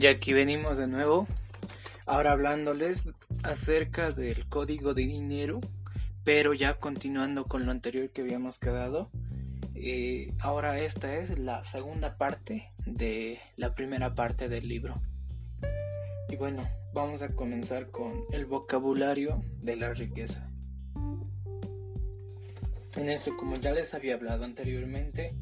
Y aquí venimos de nuevo, ahora hablándoles acerca del código de dinero, pero ya continuando con lo anterior que habíamos quedado. Eh, ahora esta es la segunda parte de la primera parte del libro. Y bueno, vamos a comenzar con el vocabulario de la riqueza. En esto, como ya les había hablado anteriormente,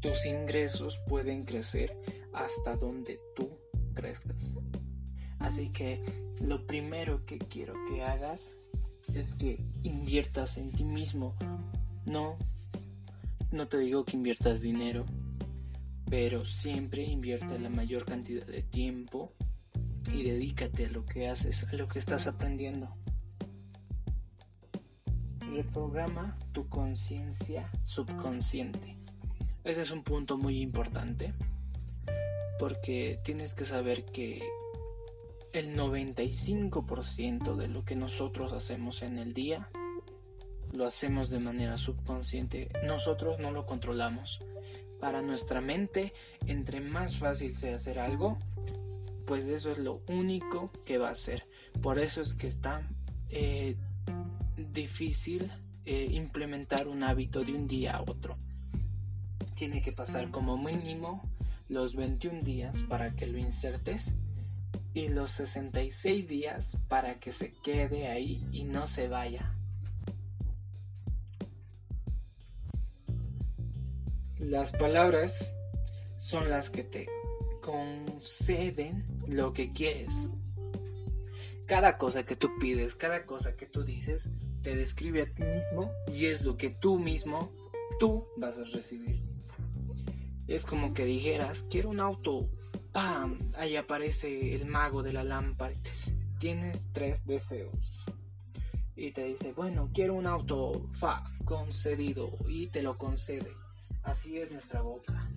tus ingresos pueden crecer hasta donde tú crezcas. Así que lo primero que quiero que hagas es que inviertas en ti mismo. No, no te digo que inviertas dinero, pero siempre invierte la mayor cantidad de tiempo y dedícate a lo que haces, a lo que estás aprendiendo. Reprograma tu conciencia subconsciente. Ese es un punto muy importante porque tienes que saber que el 95% de lo que nosotros hacemos en el día lo hacemos de manera subconsciente. Nosotros no lo controlamos. Para nuestra mente, entre más fácil sea hacer algo, pues eso es lo único que va a hacer. Por eso es que está eh, difícil eh, implementar un hábito de un día a otro. Tiene que pasar como mínimo los 21 días para que lo insertes y los 66 días para que se quede ahí y no se vaya. Las palabras son las que te conceden lo que quieres. Cada cosa que tú pides, cada cosa que tú dices, te describe a ti mismo y es lo que tú mismo, tú vas a recibir. Es como que dijeras, quiero un auto. ¡Pam! Ahí aparece el mago de la lámpara. Tienes tres deseos. Y te dice, bueno, quiero un auto. Fa, concedido. Y te lo concede. Así es nuestra boca.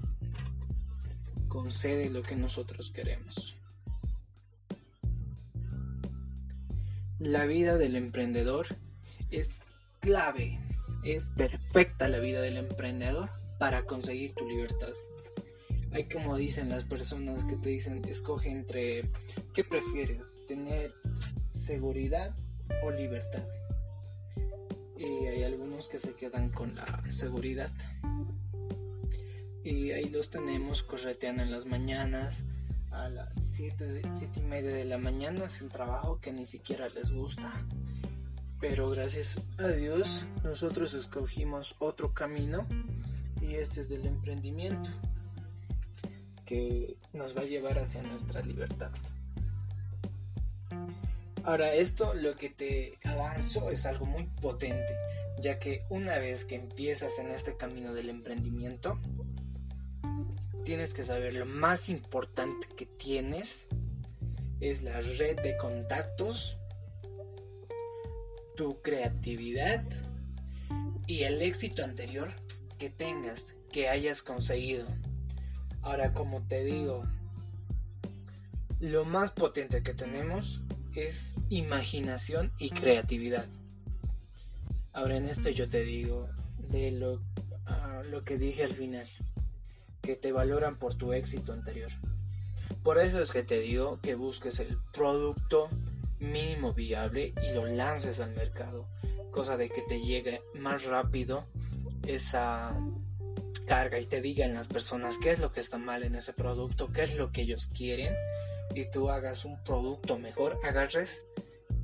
Concede lo que nosotros queremos. La vida del emprendedor es clave. Es perfecta la vida del emprendedor para conseguir tu libertad. Hay como dicen las personas que te dicen, escoge entre qué prefieres, tener seguridad o libertad. Y hay algunos que se quedan con la seguridad. Y ahí los tenemos correteando en las mañanas a las 7, siete y media de la mañana sin trabajo que ni siquiera les gusta. Pero gracias a Dios nosotros escogimos otro camino y este es del emprendimiento que nos va a llevar hacia nuestra libertad. Ahora esto lo que te avanzo es algo muy potente, ya que una vez que empiezas en este camino del emprendimiento, tienes que saber lo más importante que tienes es la red de contactos, tu creatividad y el éxito anterior que tengas, que hayas conseguido. Ahora, como te digo, lo más potente que tenemos es imaginación y creatividad. Ahora en esto yo te digo de lo, ah, lo que dije al final, que te valoran por tu éxito anterior. Por eso es que te digo que busques el producto mínimo viable y lo lances al mercado, cosa de que te llegue más rápido esa carga y te digan las personas qué es lo que está mal en ese producto, qué es lo que ellos quieren y tú hagas un producto mejor, agarres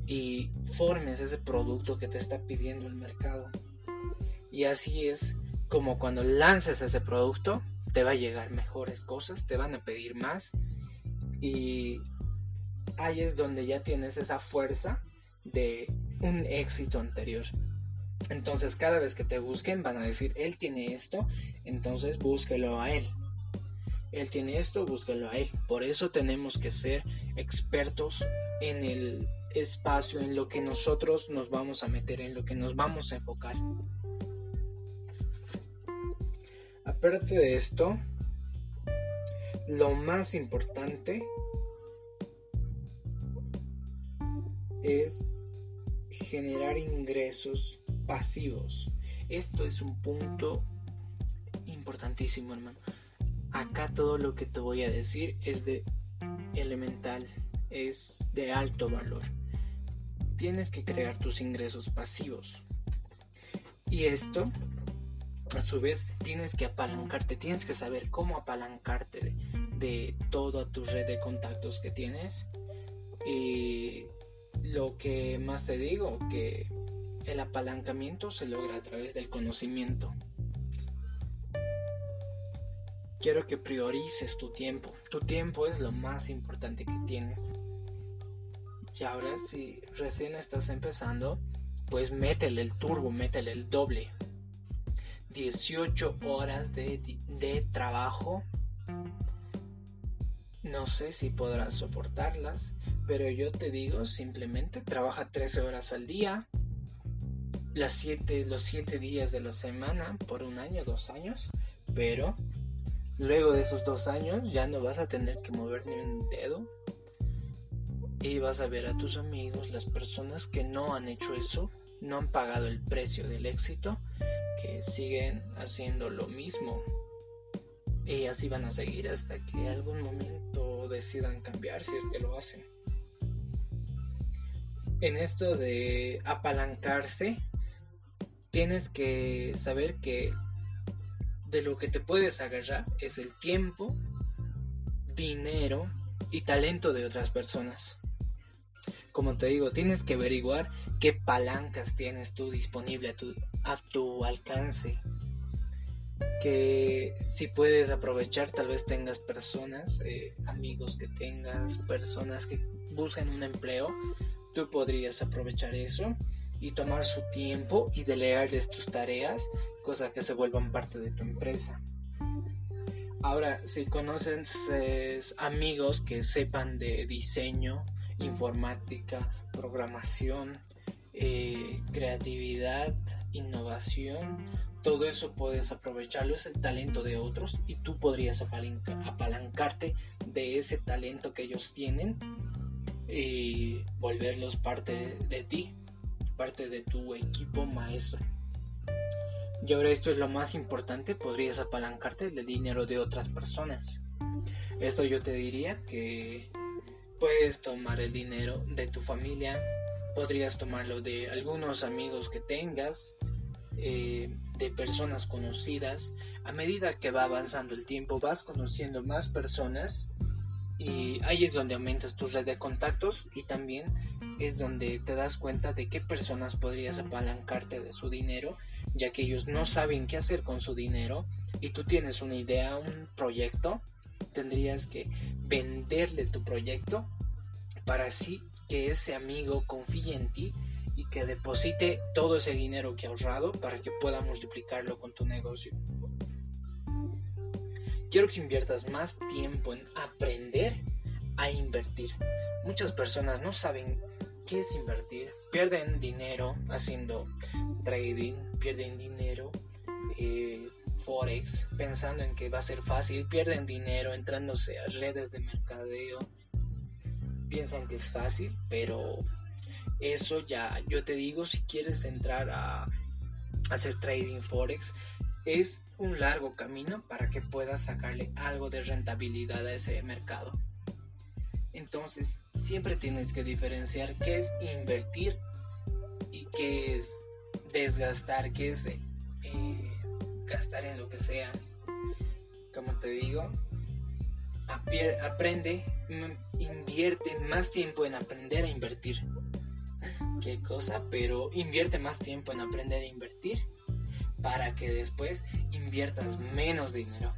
y formes ese producto que te está pidiendo el mercado. Y así es como cuando lances ese producto, te va a llegar mejores cosas, te van a pedir más y ahí es donde ya tienes esa fuerza de un éxito anterior. Entonces cada vez que te busquen van a decir, él tiene esto, entonces búsquelo a él. Él tiene esto, búsquelo a él. Por eso tenemos que ser expertos en el espacio, en lo que nosotros nos vamos a meter, en lo que nos vamos a enfocar. Aparte de esto, lo más importante es generar ingresos pasivos. Esto es un punto importantísimo, hermano. Acá todo lo que te voy a decir es de elemental, es de alto valor. Tienes que crear tus ingresos pasivos. Y esto, a su vez, tienes que apalancarte, tienes que saber cómo apalancarte de, toda tu red de contactos que tienes. Y lo que más te digo, que el apalancamiento se logra a través del conocimiento. Quiero que priorices tu tiempo. Tu tiempo es lo más importante que tienes. Y ahora si recién estás empezando, pues métele el turbo, métele el doble. 18 horas de, de trabajo. No sé si podrás soportarlas, pero yo te digo simplemente trabaja 13 horas al día, las siete, los 7 días de la semana por un año, dos años, pero luego de esos dos años ya no vas a tener que mover ni un dedo y vas a ver a tus amigos, las personas que no han hecho eso, no han pagado el precio del éxito, que siguen haciendo lo mismo. Y así van a seguir hasta que algún momento decidan cambiar si es que lo hacen. En esto de apalancarse, tienes que saber que de lo que te puedes agarrar es el tiempo, dinero y talento de otras personas. Como te digo, tienes que averiguar qué palancas tienes tú disponible a tu, a tu alcance. Que si puedes aprovechar, tal vez tengas personas, eh, amigos que tengas, personas que buscan un empleo, tú podrías aprovechar eso y tomar su tiempo y delegarles tus tareas, cosa que se vuelvan parte de tu empresa. Ahora, si conoces amigos que sepan de diseño, informática, programación, eh, creatividad, innovación, todo eso puedes aprovecharlo, es el talento de otros y tú podrías apalancarte de ese talento que ellos tienen y volverlos parte de ti parte de tu equipo maestro. Y ahora esto es lo más importante, podrías apalancarte del dinero de otras personas. Esto yo te diría que puedes tomar el dinero de tu familia, podrías tomarlo de algunos amigos que tengas, eh, de personas conocidas. A medida que va avanzando el tiempo vas conociendo más personas y ahí es donde aumentas tu red de contactos y también es donde te das cuenta de qué personas podrías apalancarte de su dinero, ya que ellos no saben qué hacer con su dinero y tú tienes una idea, un proyecto, tendrías que venderle tu proyecto para así que ese amigo confíe en ti y que deposite todo ese dinero que ha ahorrado para que pueda multiplicarlo con tu negocio. Quiero que inviertas más tiempo en aprender a invertir. Muchas personas no saben qué es invertir. Pierden dinero haciendo trading, pierden dinero eh, forex pensando en que va a ser fácil, pierden dinero entrándose a redes de mercadeo. Piensan que es fácil, pero eso ya, yo te digo, si quieres entrar a hacer trading forex, es un largo camino para que puedas sacarle algo de rentabilidad a ese mercado. Entonces, siempre tienes que diferenciar qué es invertir y qué es desgastar, qué es eh, gastar en lo que sea. Como te digo, aprende, invierte más tiempo en aprender a invertir. ¿Qué cosa? Pero invierte más tiempo en aprender a invertir para que después inviertas menos dinero.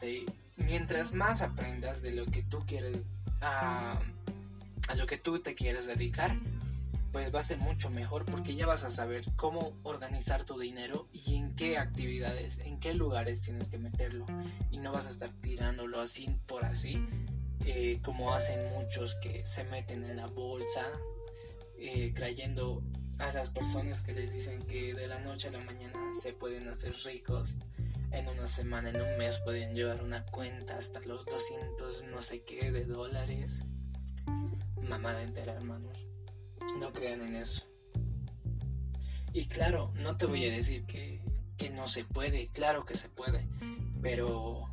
Te, mientras más aprendas de lo que tú quieres, a, a lo que tú te quieres dedicar, pues va a ser mucho mejor porque ya vas a saber cómo organizar tu dinero y en qué actividades, en qué lugares tienes que meterlo. Y no vas a estar tirándolo así por así, eh, como hacen muchos que se meten en la bolsa, eh, creyendo a esas personas que les dicen que de la noche a la mañana se pueden hacer ricos. En una semana, en un mes pueden llevar una cuenta hasta los 200 no sé qué de dólares. Mamada entera, hermanos. No crean en eso. Y claro, no te voy a decir que, que no se puede, claro que se puede, pero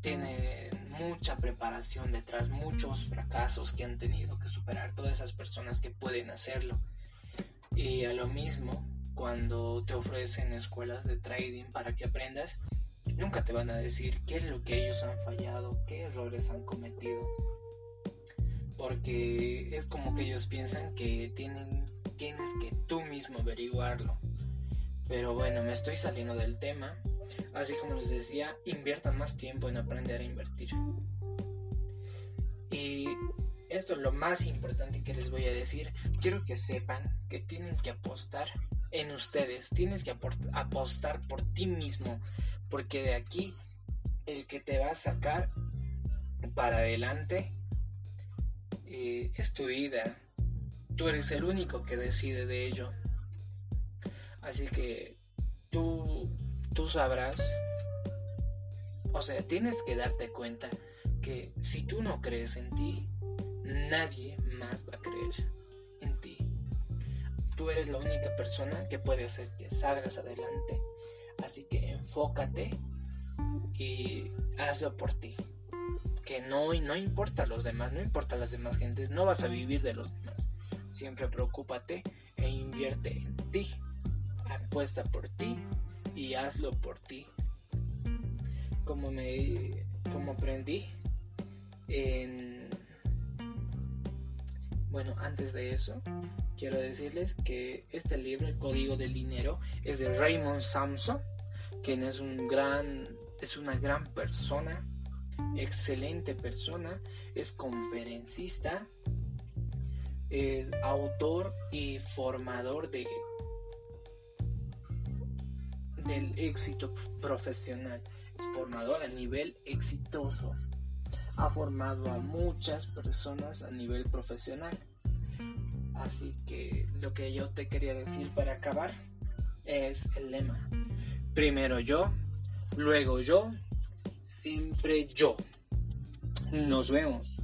tiene mucha preparación detrás, muchos fracasos que han tenido que superar todas esas personas que pueden hacerlo. Y a lo mismo, cuando te ofrecen escuelas de trading para que aprendas, nunca te van a decir qué es lo que ellos han fallado, qué errores han cometido. Porque es como que ellos piensan que tienen, tienes que tú mismo averiguarlo. Pero bueno, me estoy saliendo del tema. Así como les decía, inviertan más tiempo en aprender a invertir. Y esto es lo más importante que les voy a decir. Quiero que sepan que tienen que apostar en ustedes. Tienes que apostar por ti mismo. Porque de aquí el que te va a sacar para adelante eh, es tu vida. Tú eres el único que decide de ello. Así que tú, tú sabrás. O sea, tienes que darte cuenta que si tú no crees en ti, nadie más va a creer en ti. Tú eres la única persona que puede hacer que salgas adelante. Así que enfócate y hazlo por ti. Que no, no importa los demás, no importa las demás gentes, no vas a vivir de los demás. Siempre preocúpate e invierte en ti apuesta por ti y hazlo por ti. Como me como aprendí en bueno, antes de eso, quiero decirles que este libro, El Código del Dinero, es de Raymond Samson, quien es un gran es una gran persona, excelente persona, es conferencista, es autor y formador de del éxito profesional. Es formador a nivel exitoso. Ha formado a muchas personas a nivel profesional. Así que lo que yo te quería decir para acabar es el lema. Primero yo, luego yo, siempre yo. Nos vemos.